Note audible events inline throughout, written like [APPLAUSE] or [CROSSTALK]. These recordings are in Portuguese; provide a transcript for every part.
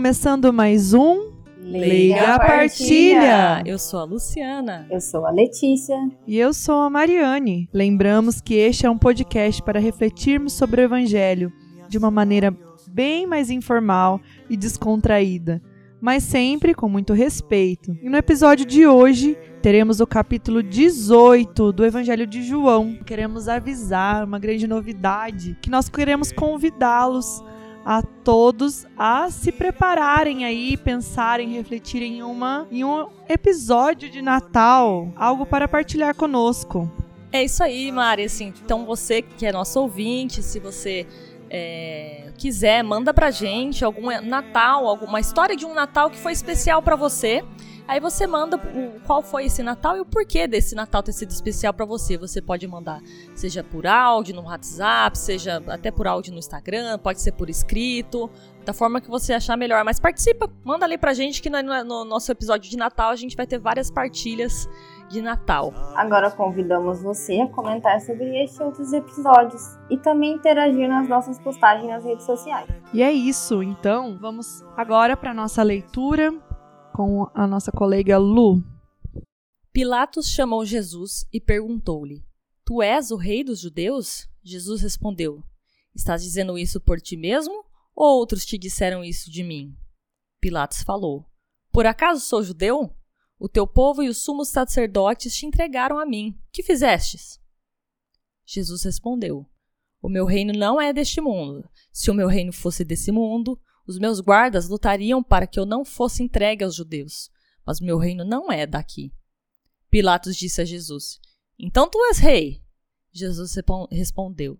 Começando mais um Liga a Partilha. Eu sou a Luciana. Eu sou a Letícia. E eu sou a Mariane. Lembramos que este é um podcast para refletirmos sobre o Evangelho de uma maneira bem mais informal e descontraída, mas sempre com muito respeito. E no episódio de hoje teremos o capítulo 18 do Evangelho de João. Queremos avisar uma grande novidade que nós queremos convidá-los a todos a se prepararem aí, pensarem, refletirem em uma em um episódio de Natal, algo para partilhar conosco. É isso aí, Mari. Assim, então você que é nosso ouvinte, se você é, quiser, manda pra gente algum Natal, alguma história de um Natal que foi especial para você. Aí você manda o, qual foi esse Natal e o porquê desse Natal ter sido especial para você. Você pode mandar, seja por áudio no WhatsApp, seja até por áudio no Instagram, pode ser por escrito, da forma que você achar melhor. Mas participa, manda ali pra gente que no, no nosso episódio de Natal a gente vai ter várias partilhas de Natal. Agora convidamos você a comentar sobre este e outros episódios e também interagir nas nossas postagens nas redes sociais. E é isso, então vamos agora para nossa leitura com a nossa colega Lu. Pilatos chamou Jesus e perguntou-lhe: Tu és o rei dos judeus? Jesus respondeu: Estás dizendo isso por ti mesmo ou outros te disseram isso de mim? Pilatos falou: Por acaso sou judeu? O teu povo e os sumos sacerdotes te entregaram a mim. Que fizestes? Jesus respondeu: O meu reino não é deste mundo. Se o meu reino fosse desse mundo, os meus guardas lutariam para que eu não fosse entregue aos judeus, mas meu reino não é daqui. Pilatos disse a Jesus: Então tu és rei? Jesus respondeu: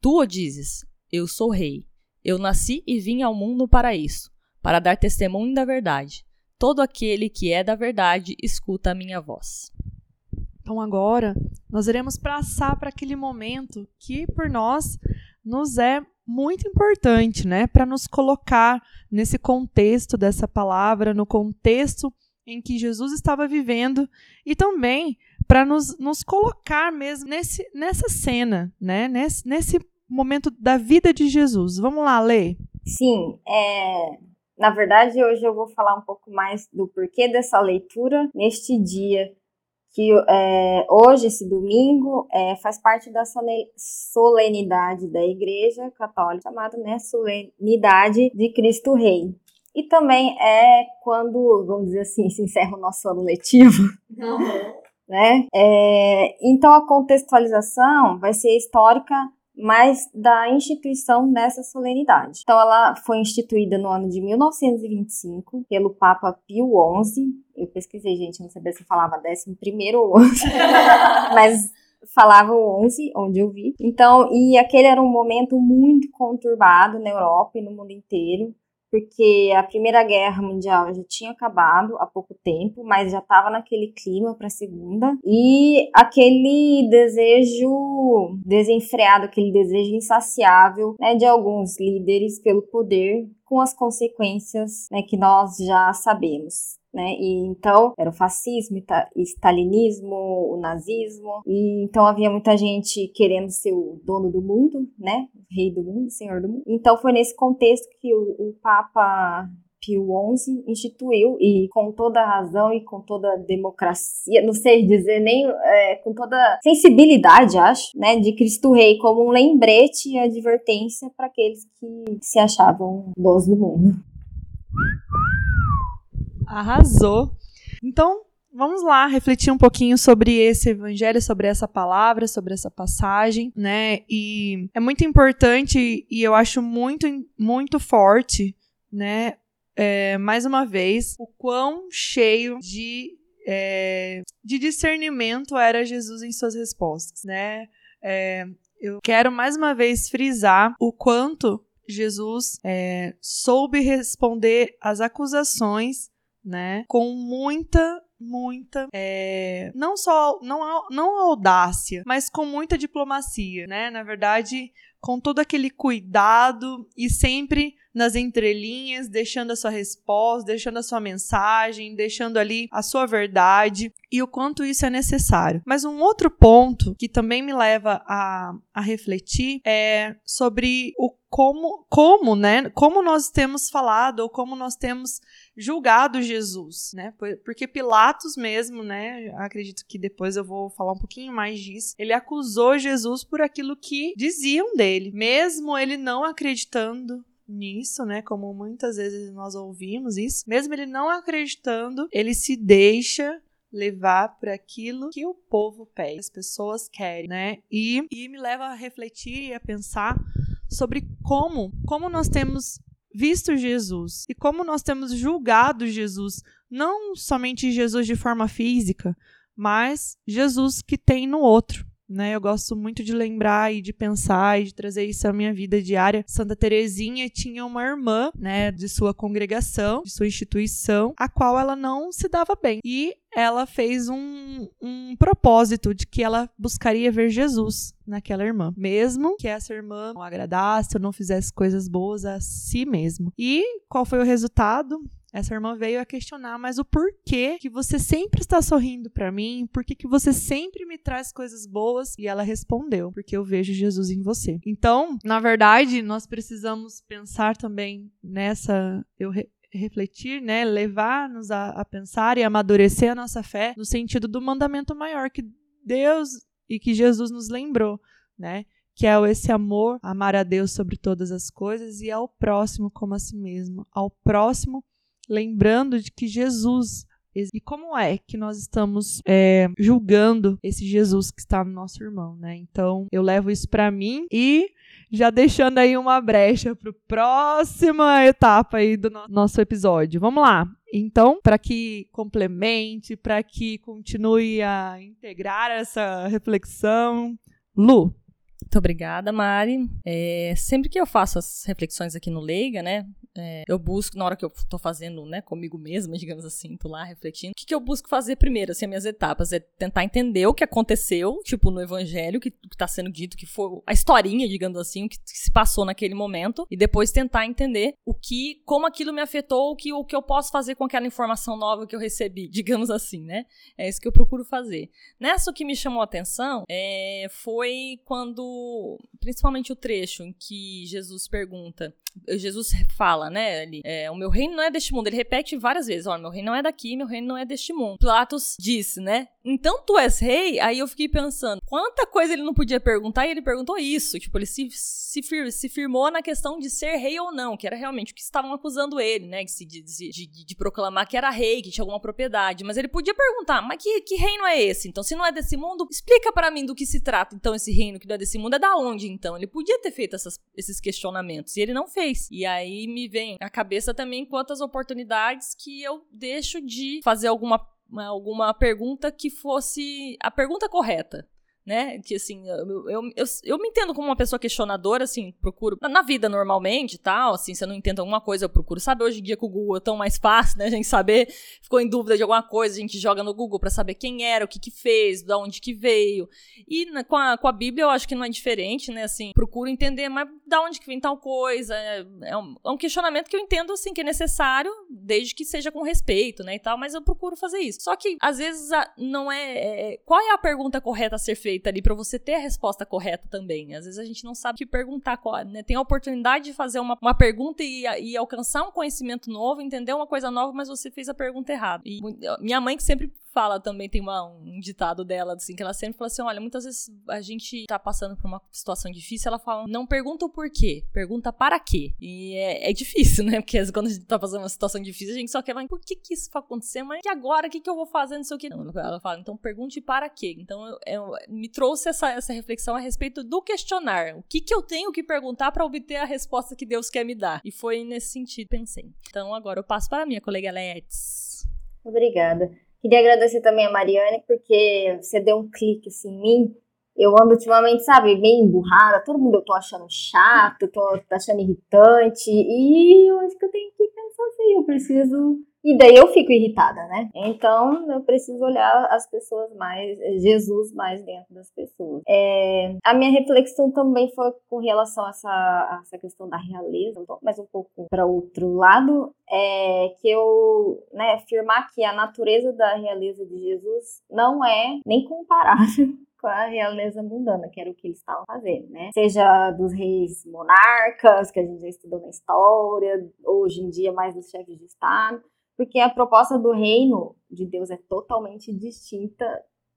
Tu o dizes, eu sou rei. Eu nasci e vim ao mundo para isso, para dar testemunho da verdade. Todo aquele que é da verdade escuta a minha voz. Então agora nós iremos passar para aquele momento que por nós nos é muito importante, né, para nos colocar nesse contexto dessa palavra, no contexto em que Jesus estava vivendo e também para nos, nos colocar mesmo nesse, nessa cena, né, nesse, nesse momento da vida de Jesus. Vamos lá, Lê. Sim, é, na verdade hoje eu vou falar um pouco mais do porquê dessa leitura neste dia que é, hoje, esse domingo, é, faz parte da solenidade da Igreja Católica, chamada né, Solenidade de Cristo Rei. E também é quando, vamos dizer assim, se encerra o nosso ano letivo. Uhum. Né? É, então, a contextualização vai ser histórica mas da instituição dessa solenidade. Então, ela foi instituída no ano de 1925 pelo Papa Pio XI. Eu pesquisei, gente, não sabia se falava 11 ou 11, [LAUGHS] mas falava o 11, onde eu vi. Então, e aquele era um momento muito conturbado na Europa e no mundo inteiro porque a Primeira Guerra Mundial já tinha acabado há pouco tempo, mas já estava naquele clima para a Segunda, e aquele desejo desenfreado, aquele desejo insaciável né, de alguns líderes pelo poder, com as consequências né, que nós já sabemos né? E então era o fascismo, o stalinismo, o nazismo, e então havia muita gente querendo ser o dono do mundo, né? Rei do mundo, senhor do mundo. Então foi nesse contexto que o, o Papa Pio XI instituiu, e com toda razão e com toda democracia, não sei dizer nem, é, com toda sensibilidade, acho, né, de Cristo Rei como um lembrete e advertência para aqueles que se achavam donos do mundo. Arrasou. Então, vamos lá refletir um pouquinho sobre esse evangelho, sobre essa palavra, sobre essa passagem, né? E é muito importante e eu acho muito, muito forte, né? É, mais uma vez, o quão cheio de, é, de discernimento era Jesus em suas respostas, né? É, eu quero mais uma vez frisar o quanto Jesus é, soube responder às acusações né? Com muita muita é, não só não não audácia mas com muita diplomacia né na verdade com todo aquele cuidado e sempre nas entrelinhas, deixando a sua resposta, deixando a sua mensagem, deixando ali a sua verdade e o quanto isso é necessário. Mas um outro ponto que também me leva a, a refletir é sobre o como, como, né? Como nós temos falado ou como nós temos julgado Jesus, né? Porque Pilatos mesmo, né? Acredito que depois eu vou falar um pouquinho mais disso. Ele acusou Jesus por aquilo que diziam dele, mesmo ele não acreditando nisso, né? Como muitas vezes nós ouvimos isso, mesmo ele não acreditando, ele se deixa levar por aquilo que o povo pede, as pessoas querem, né? E, e me leva a refletir e a pensar sobre como, como nós temos visto Jesus e como nós temos julgado Jesus, não somente Jesus de forma física, mas Jesus que tem no outro né? Eu gosto muito de lembrar e de pensar e de trazer isso à minha vida diária. Santa Teresinha tinha uma irmã, né, de sua congregação, de sua instituição, a qual ela não se dava bem. E ela fez um, um propósito de que ela buscaria ver Jesus naquela irmã, mesmo que essa irmã não agradasse ou não fizesse coisas boas a si mesmo. E qual foi o resultado? Essa irmã veio a questionar, mas o porquê que você sempre está sorrindo para mim? Por que, você sempre me traz coisas boas? E ela respondeu: porque eu vejo Jesus em você. Então, na verdade, nós precisamos pensar também nessa. Eu re refletir, né, levar-nos a, a pensar e amadurecer a nossa fé no sentido do mandamento maior que Deus e que Jesus nos lembrou, né? que é esse amor, amar a Deus sobre todas as coisas e ao próximo como a si mesmo, ao próximo lembrando de que Jesus e como é que nós estamos é, julgando esse Jesus que está no nosso irmão, né? Então eu levo isso para mim e já deixando aí uma brecha para a próxima etapa aí do no nosso episódio. Vamos lá. Então, para que complemente, para que continue a integrar essa reflexão, Lu. Muito obrigada, Mari. É, sempre que eu faço as reflexões aqui no Leiga, né? É, eu busco, na hora que eu tô fazendo, né, comigo mesma, [LAUGHS] digamos assim, tô lá refletindo, o que, que eu busco fazer primeiro, assim, as minhas etapas? É tentar entender o que aconteceu, tipo, no evangelho, que, que tá sendo dito, que foi a historinha, digamos assim, o que, que, se passou naquele momento, e depois tentar entender o que, como aquilo me afetou, o que, o que eu posso fazer com aquela informação nova que eu recebi, [LAUGHS] digamos assim, né? É isso que eu procuro fazer. Nessa, o que me chamou a atenção é, foi quando, principalmente o trecho em que Jesus pergunta, Jesus fala, né? Ele, é, o meu reino não é deste mundo. Ele repete várias vezes: olha, meu reino não é daqui, meu reino não é deste mundo. Pilatos disse, né? Então tu és rei? Aí eu fiquei pensando, quanta coisa ele não podia perguntar e ele perguntou isso. Tipo, ele se, se, fir, se firmou na questão de ser rei ou não, que era realmente o que estavam acusando ele, né? De, de, de, de proclamar que era rei, que tinha alguma propriedade. Mas ele podia perguntar, mas que, que reino é esse? Então, se não é desse mundo, explica para mim do que se trata. Então, esse reino que não é desse mundo é da onde, então? Ele podia ter feito essas, esses questionamentos e ele não fez. E aí me vem a cabeça também quantas oportunidades que eu deixo de fazer alguma alguma pergunta que fosse a pergunta correta né? Que assim, eu, eu, eu, eu, me entendo como uma pessoa questionadora, assim, procuro. Na, na, vida normalmente tal, assim, se eu não entendo alguma coisa, eu procuro saber. Hoje em dia com o Google é tão mais fácil, né? A gente saber, ficou em dúvida de alguma coisa, a gente joga no Google para saber quem era, o que que fez, de onde que veio. E né, com, a, com a Bíblia eu acho que não é diferente, né? Assim, procuro entender, mas da onde que vem tal coisa. É, é, um, é um questionamento que eu entendo, assim, que é necessário, desde que seja com respeito, né? E tal, mas eu procuro fazer isso. Só que, às vezes, a, não é, é. Qual é a pergunta correta a ser feita? Feita ali para você ter a resposta correta também. Às vezes a gente não sabe o que perguntar, né? Tem a oportunidade de fazer uma, uma pergunta e, e alcançar um conhecimento novo, entender uma coisa nova, mas você fez a pergunta errada. E minha mãe que sempre fala também, tem uma, um ditado dela, assim, que ela sempre fala assim: olha, muitas vezes a gente tá passando por uma situação difícil, ela fala, não pergunta o porquê, pergunta para quê. E é, é difícil, né? Porque quando a gente tá passando uma situação difícil, a gente só quer, mas por que que isso vai acontecer? Mas e agora? O que que eu vou fazer? Não sei o que. Não, ela fala, então pergunte para quê. Então eu, eu, me trouxe essa, essa reflexão a respeito do questionar. O que que eu tenho que perguntar para obter a resposta que Deus quer me dar? E foi nesse sentido, pensei. Então agora eu passo para a minha colega Letes. Obrigada. Queria agradecer também a Mariane, porque você deu um clique assim, em mim. Eu ando ultimamente, sabe, meio emburrada, todo mundo eu tô achando chato, tô achando irritante, e eu acho que eu tenho que pensar assim, eu preciso e daí eu fico irritada, né? Então eu preciso olhar as pessoas mais, Jesus mais dentro das pessoas. É, a minha reflexão também foi com relação a essa, a essa questão da realeza, mas um pouco para outro lado, é que eu, né, afirmar que a natureza da realeza de Jesus não é nem comparável [LAUGHS] com a realeza mundana, que era o que eles estavam fazendo, né? Seja dos reis monarcas, que a gente já estudou na história, hoje em dia mais dos chefes de Estado, porque a proposta do reino de Deus é totalmente distinta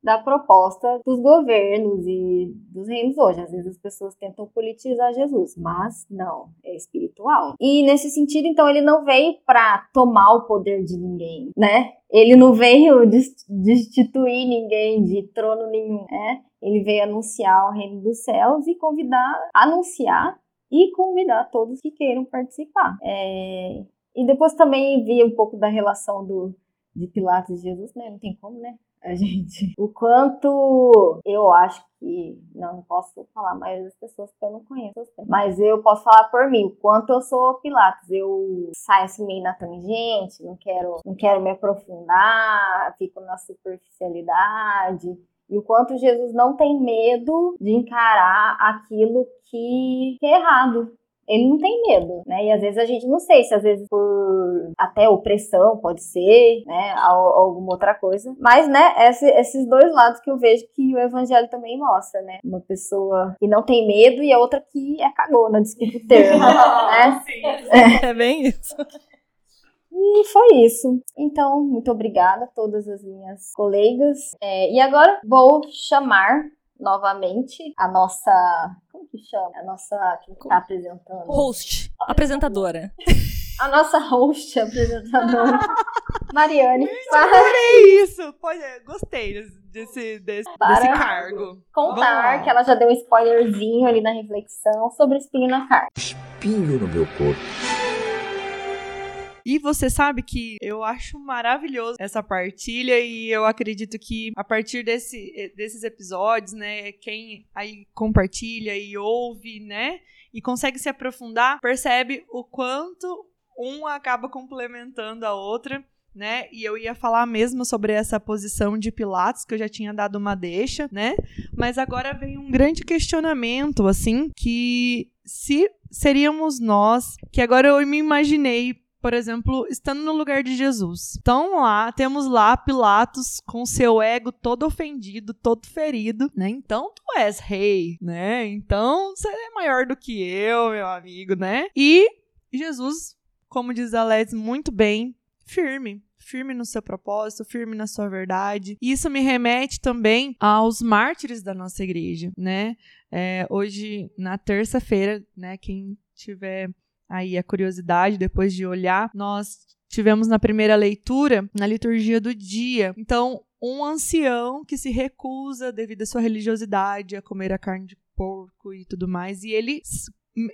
da proposta dos governos e dos reinos hoje. Às vezes as pessoas tentam politizar Jesus, mas não, é espiritual. E nesse sentido, então, ele não veio para tomar o poder de ninguém, né? Ele não veio destituir ninguém de trono nenhum, né? Ele veio anunciar o reino dos céus e convidar, anunciar e convidar todos que queiram participar. É... E depois também vi um pouco da relação do, de Pilatos e Jesus, né? Não tem como, né? a gente. [LAUGHS] O quanto eu acho que. Não, não posso falar mais das pessoas que eu não conheço. Mas eu posso falar por mim, o quanto eu sou Pilatos. Eu saio assim meio na tangente, não quero, não quero me aprofundar, fico na superficialidade. E o quanto Jesus não tem medo de encarar aquilo que é errado, ele não tem medo, né? E às vezes a gente não sei se às vezes por até opressão pode ser, né? Alguma outra coisa. Mas, né, esse, esses dois lados que eu vejo que o evangelho também mostra, né? Uma pessoa que não tem medo e a outra que é cagona, desculpa o termo, [LAUGHS] né? É. é bem isso. E foi isso. Então, muito obrigada a todas as minhas colegas. É, e agora vou chamar novamente a nossa. Como que chama? A nossa. Quem está apresentando? Host. Apresentadora. [LAUGHS] A nossa host, apresentadora. [LAUGHS] Mariane. Adorei isso! Pode, gostei desse, desse, desse cargo. Contar que ela já deu um spoilerzinho ali na reflexão sobre espinho na carne. Espinho no meu corpo. E você sabe que eu acho maravilhoso essa partilha e eu acredito que a partir desse, desses episódios, né, quem aí compartilha e ouve, né, e consegue se aprofundar, percebe o quanto um acaba complementando a outra né? E eu ia falar mesmo sobre essa posição de Pilatos, que eu já tinha dado uma deixa, né? Mas agora vem um grande questionamento, assim, que se seríamos nós, que agora eu me imaginei por exemplo, estando no lugar de Jesus. Então lá, temos lá Pilatos com seu ego todo ofendido, todo ferido, né? Então tu és rei, né? Então você é maior do que eu, meu amigo, né? E Jesus, como diz Alex muito bem, firme, firme no seu propósito, firme na sua verdade. Isso me remete também aos mártires da nossa igreja, né? É, hoje, na terça-feira, né, quem tiver aí a curiosidade depois de olhar, nós tivemos na primeira leitura, na liturgia do dia. Então, um ancião que se recusa, devido à sua religiosidade, a comer a carne de porco e tudo mais, e ele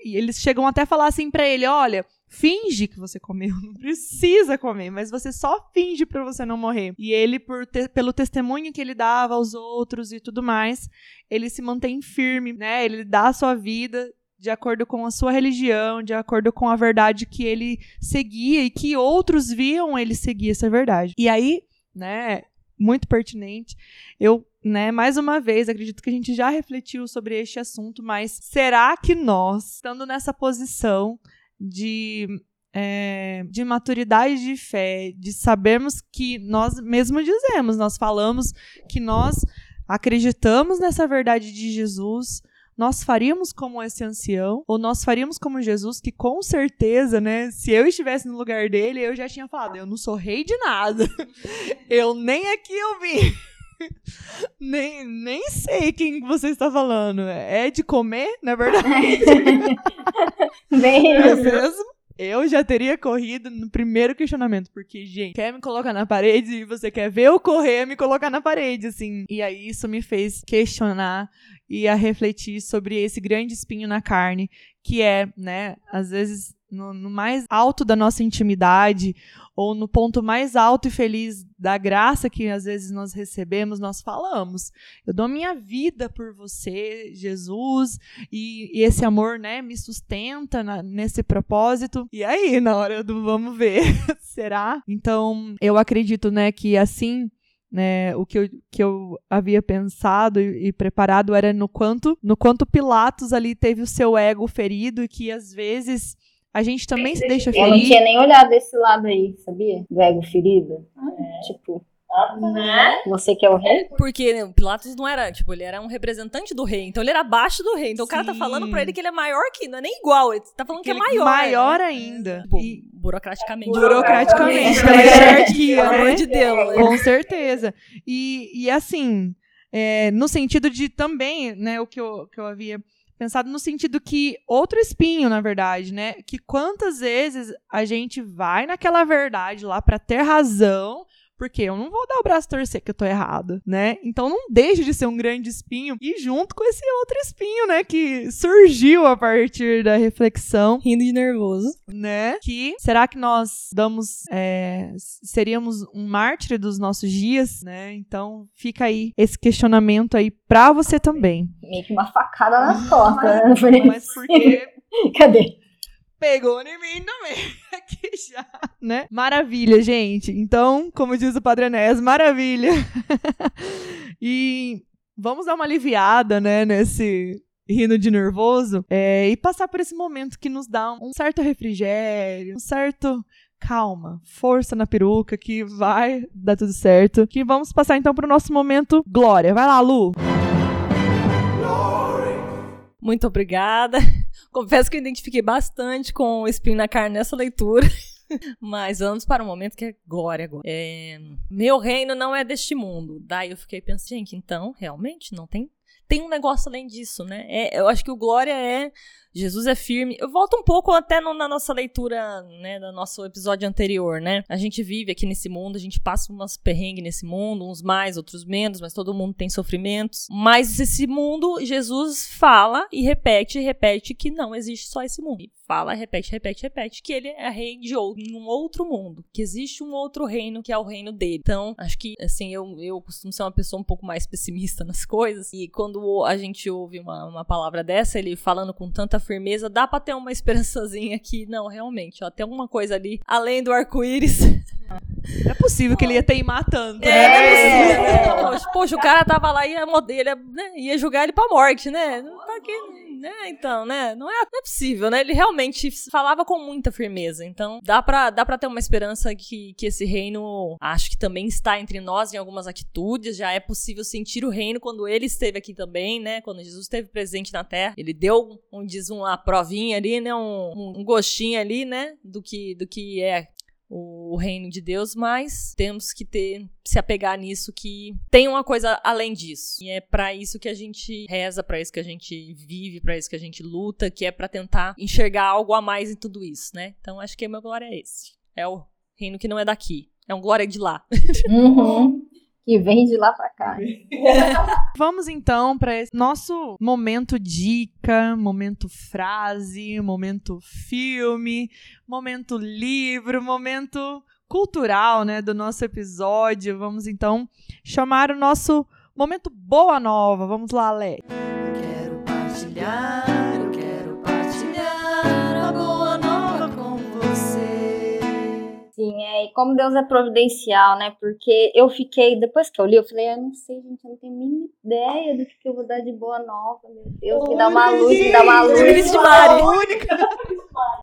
e eles chegam até a falar assim para ele: olha, finge que você comeu, não precisa comer, mas você só finge para você não morrer. E ele, por te, pelo testemunho que ele dava aos outros e tudo mais, ele se mantém firme, né? Ele dá a sua vida de acordo com a sua religião, de acordo com a verdade que ele seguia e que outros viam ele seguir essa verdade. E aí, né, muito pertinente, eu, né, mais uma vez, acredito que a gente já refletiu sobre este assunto, mas será que nós, estando nessa posição de é, de maturidade de fé, de sabermos que nós mesmo dizemos, nós falamos que nós acreditamos nessa verdade de Jesus, nós faríamos como esse ancião, ou nós faríamos como Jesus, que com certeza, né, se eu estivesse no lugar dele, eu já tinha falado, eu não sou rei de nada. [LAUGHS] eu nem aqui eu vim. [LAUGHS] nem, nem sei quem você está falando. É de comer, na verdade? [LAUGHS] Bem é mesmo? Eu já teria corrido no primeiro questionamento, porque, gente, quer me colocar na parede e você quer ver eu correr, me colocar na parede, assim. E aí isso me fez questionar e a refletir sobre esse grande espinho na carne, que é, né, às vezes no, no, mais alto da nossa intimidade, ou no ponto mais alto e feliz da graça que às vezes nós recebemos, nós falamos: Eu dou minha vida por você, Jesus, e, e esse amor, né, me sustenta na, nesse propósito. E aí, na hora do vamos ver, [LAUGHS] será? Então, eu acredito, né, que assim né, o que eu, que eu havia pensado e, e, preparado era no quanto no quanto Pilatos ali teve o seu ego ferido e que às vezes a gente também se deixa ferir. Eu não tinha nem olhado esse lado aí, sabia? Do ego ferido. É, tipo, Né? Você que é o rei? Porque né, o Pilatos não era, tipo, ele era um representante do rei, então ele era abaixo do rei. Então o cara tá Sim. falando pra ele que ele é maior que, não é nem igual, ele tá falando que é Aquele maior. Maior né? ainda. Tipo, E- burocraticamente. burocraticamente, [LAUGHS] pela hierarquia, Pelo amor né? de Deus. né? Com certeza. E, e assim, é, no sentido de também, né, o que eu, que eu havia pensado, no sentido que outro espinho, na verdade, né? Que quantas vezes a gente vai naquela verdade lá pra ter razão. Porque eu não vou dar o braço a torcer que eu tô errada, né? Então não deixe de ser um grande espinho e junto com esse outro espinho, né? Que surgiu a partir da reflexão Rindo de nervoso. né? Que será que nós damos, é, seríamos um mártir dos nossos dias, né? Então fica aí esse questionamento aí pra você também. Meio que uma facada nas costas, né? Foi Mas porque [LAUGHS] Cadê? Pegou em mim também [LAUGHS] aqui já, né? Maravilha, gente. Então, como diz o Padre Enéas, maravilha. [LAUGHS] e vamos dar uma aliviada, né, nesse rindo de nervoso é, e passar por esse momento que nos dá um certo refrigério, um certo calma, força na peruca que vai dar tudo certo. Que vamos passar então pro nosso momento glória. Vai lá, Lu. Muito obrigada. Confesso que eu identifiquei bastante com o espinho na carne nessa leitura. [LAUGHS] Mas vamos para um momento que é glória agora. É, meu reino não é deste mundo. Daí eu fiquei pensando, gente, então, realmente, não tem. Tem um negócio além disso, né? É, eu acho que o glória é. Jesus é firme. Eu volto um pouco até no- na nossa leitura, né, do nosso episódio anterior, né? A gente vive aqui nesse mundo, a gente passa umas perrengues nesse mundo, uns mais, outros menos, mas todo mundo tem sofrimentos. Mas esse mundo, Jesus fala e repete repete que não existe só esse mundo. Fala, repete, repete, repete que ele é rei de um outro mundo, que existe um outro reino que é o reino dele. Então, acho que assim, eu, eu costumo ser uma pessoa um pouco mais pessimista nas coisas e quando a gente ouve uma, uma palavra dessa, ele falando com tanta firmeza, dá pra ter uma [LAUGHS] esperançazinha que não, realmente, ó, tem alguma coisa ali além do arco-íris. Não é possível que ele ia teimar tanto. É, não é né? possível, né? Poxa, poxa, o cara tava lá e ia, mod- ele ia, né, ia julgar ele pra morte, né? Não tá aqui, né? Então, né? Não é, não é possível, né? Ele realmente falava com muita firmeza. Então, dá pra, dá pra ter uma esperança que, que esse reino, acho que também está entre nós em algumas atitudes. Já é possível sentir o reino quando ele esteve aqui também, né? Quando Jesus esteve presente na terra. Ele deu, um, diz, uma provinha ali, né? Um, um gostinho ali, né? Do que, do que é o reino de Deus, mas temos que ter se apegar nisso que tem uma coisa além disso. E é pra isso que a gente reza, pra isso que a gente vive, pra isso que a gente luta, que é pra tentar enxergar algo a mais em tudo isso, né? Então acho que o meu glória é esse. É o reino que não é daqui. É um glória de lá. Uhum. Que vem de lá pra cá. [LAUGHS] Vamos então para esse nosso momento dica, momento frase, momento filme, momento livro, momento cultural, né, do nosso episódio. Vamos então chamar o nosso momento boa nova. Vamos lá, Alex. Quero partilhar, como Deus é providencial, né? Porque eu fiquei, depois que eu li, eu falei, eu não sei, gente, eu não tenho a mínima ideia do que, eu vou dar de boa nova, meu Deus, me dá uma luz, me dá uma luz, de Mari.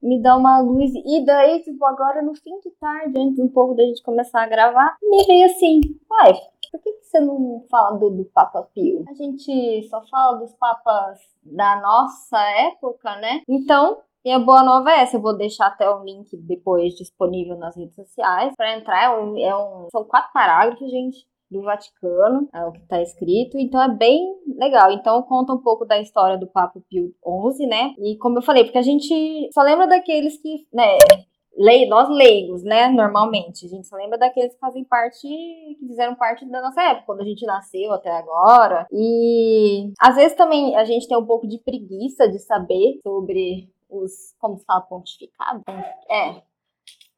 me dá uma luz. E daí, tipo, agora no fim de tarde, antes um pouco da gente começar a gravar, me veio assim, uai, por que, que você não fala do, do Papa Pio? A gente só fala dos papas da nossa época, né? Então, e a boa nova é essa, eu vou deixar até o link depois disponível nas redes sociais para entrar. É um, é um- são quatro parágrafos, gente, do Vaticano, é o que está escrito, então é bem legal. Então conta um pouco da história do Papa Pio XI, né? E como eu falei, porque a gente só lembra daqueles que, né, lei, nós leigos, né, normalmente, a gente só lembra daqueles que fazem parte, que fizeram parte da nossa época, quando a gente nasceu até agora. E às vezes também a gente tem um pouco de preguiça de saber sobre os, como se fala, pontificado? É.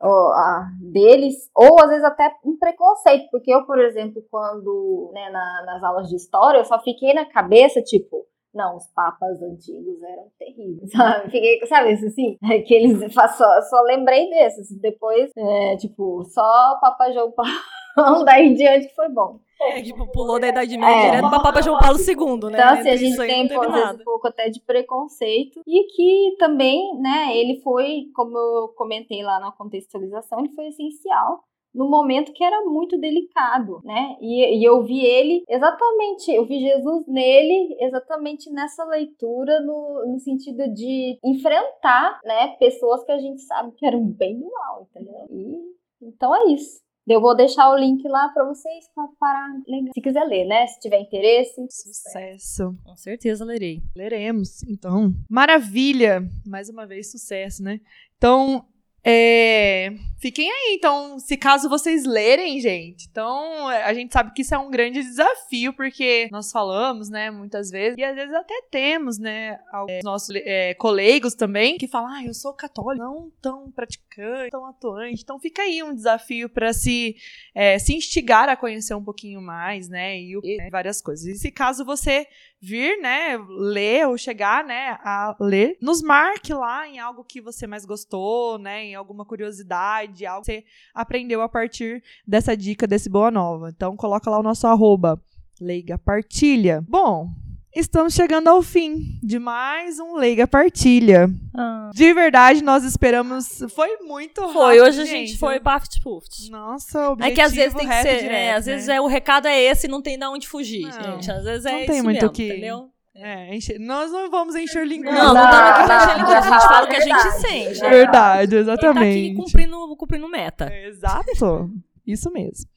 o- a- deles, ou às vezes até um preconceito, porque eu, por exemplo, quando, né, na- nas aulas de história, eu só fiquei na cabeça, tipo, não, os papas antigos eram terríveis, [LAUGHS] sabe? Fiquei, sabe isso assim? Aqueles, [LAUGHS] só, só lembrei desses, depois, é, tipo, só o Papa João Paulo, [LAUGHS] daí em diante que foi bom. É, tipo, pulou da Idade Média É. direto pra Papa João Paulo II, né? Então, assim, a gente tem um pouco até de preconceito. E que também, né, ele foi, como eu comentei lá na contextualização, ele foi essencial no momento que era muito delicado, né? E, e, eu vi ele exatamente, eu vi Jesus nele exatamente nessa leitura no, no sentido de enfrentar, né, pessoas que a gente sabe que eram bem do mal, entendeu? E então é isso. Eu vou deixar o link lá para vocês para se quiser ler, né? Se tiver interesse. Sucesso. Com certeza lerei. Leremos, então. Maravilha. Mais uma vez sucesso, né? Então, é, fiquem aí, então, se caso vocês lerem, gente. Então, a gente sabe que isso é um grande desafio, porque nós falamos, né, muitas vezes, e às vezes até temos, né, é, nossos é, colegas também, que falam, ah, eu sou católico, não tão praticante, tão atuante. Então, fica aí um desafio para se, é, se instigar a conhecer um pouquinho mais, né, e, e várias coisas. E se caso você vir, né, ler ou chegar, né, a ler, nos marque lá em algo que você mais gostou, né, em alguma curiosidade, algo que você aprendeu a partir dessa dica desse Boa Nova. Então coloca lá o nosso arroba, leiga partilha. Bom, Estamos chegando ao fim de mais um Leiga Partilha. Ah. De verdade, nós esperamos. Foi muito rápido. Foi, hoje a gente foi paft puft. Nossa, o É que às vezes tem que ser. Direto, é, às né? vezes é, o recado é esse e não tem de onde fugir, não, gente. Às vezes é não tem muito mesmo, que... entendeu? É, encher, nós não vamos encher linguiça. Não, não estamos aqui pra encher linguiça. A gente fala o que a gente sente. Verdade, exatamente. Ele tá aqui cumprindo, cumprindo meta. É, exato. Isso mesmo.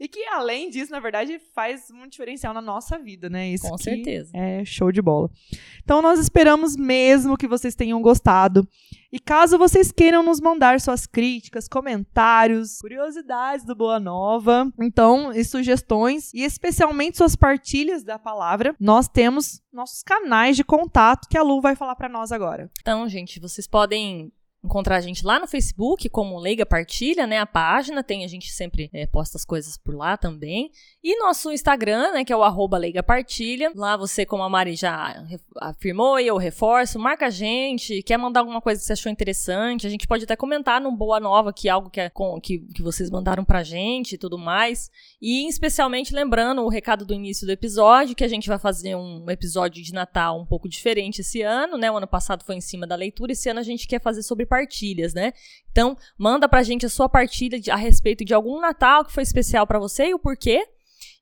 E que, além disso, na verdade, faz um diferencial na nossa vida, né? Isso Com certeza. É show de bola. Então, nós esperamos mesmo que vocês tenham gostado. E caso vocês queiram nos mandar suas críticas, comentários, curiosidades do Boa Nova, então, e sugestões, e especialmente suas partilhas da palavra, nós temos nossos canais de contato que a Lu vai falar para nós agora. Então, gente, vocês podem encontrar a gente lá no Facebook, como Leiga Partilha, né? A página, tem, a gente sempre é, posta as coisas por lá também. E nosso Instagram, né? Que é o arroba Leiga Partilha. Lá você, como a Mari já afirmou e eu reforço, marca a gente, quer mandar alguma coisa que você achou interessante. A gente pode até comentar no Boa Nova, que é algo que, é com, que, que vocês mandaram pra gente e tudo mais. E especialmente lembrando o recado do início do episódio, que a gente vai fazer um episódio de Natal um pouco diferente esse ano, né? O ano passado foi em cima da leitura, esse ano a gente quer fazer sobre partilhas, né? Então, manda pra gente a sua partilha de, a respeito de algum Natal que foi especial para você e o porquê.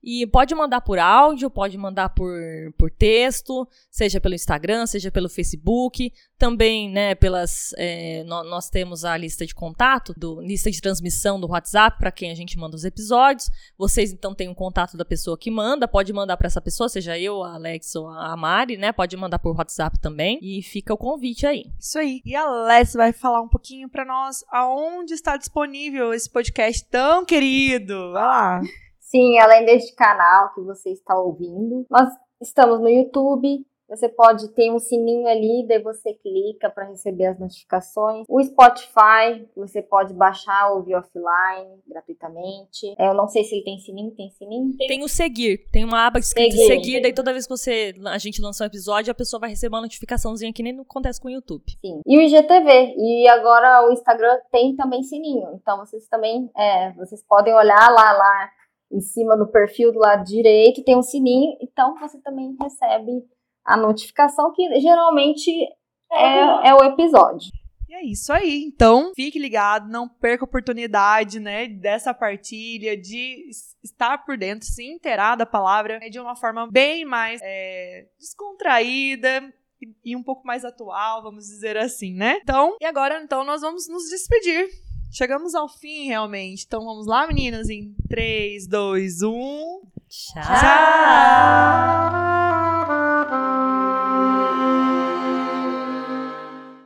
E pode mandar por áudio, pode mandar por, por texto, seja pelo Instagram, seja pelo Facebook. Também, né, pelas. É, no, nós temos a lista de contato, do, lista de transmissão do WhatsApp para quem a gente manda os episódios. Vocês então têm o um contato da pessoa que manda, pode mandar para essa pessoa, seja eu, a Alex ou a Mari, né? Pode mandar por WhatsApp também. E fica o convite aí. Isso aí. E a Alex vai falar um pouquinho para nós aonde está disponível esse podcast tão querido. Vai lá. Sim, além deste canal que você está ouvindo, nós estamos no YouTube. Você pode ter um sininho ali, daí você clica para receber as notificações. O Spotify, você pode baixar, ouvir offline gratuitamente. É, eu não sei se ele tem sininho, tem sininho? Tem, tem o seguir, tem uma aba escrita seguir, seguir daí toda vez que você a gente lançar um episódio, a pessoa vai receber uma notificaçãozinha que nem acontece com o YouTube. Sim. E o IGTV, e agora o Instagram tem também sininho. Então vocês também, é, vocês podem olhar lá lá em cima do perfil do lado direito tem um sininho, então você também recebe a notificação que geralmente é, é o episódio. E é isso aí. Então, fique ligado, não perca a oportunidade, né, dessa partilha, de estar por dentro, se inteirar da palavra né, de uma forma bem mais é, descontraída, e um pouco mais atual, vamos dizer assim, né? Então, e agora então nós vamos nos despedir. Chegamos ao fim, realmente. Então vamos lá, meninas, em 3, 2, 1. Tchau! Tchau.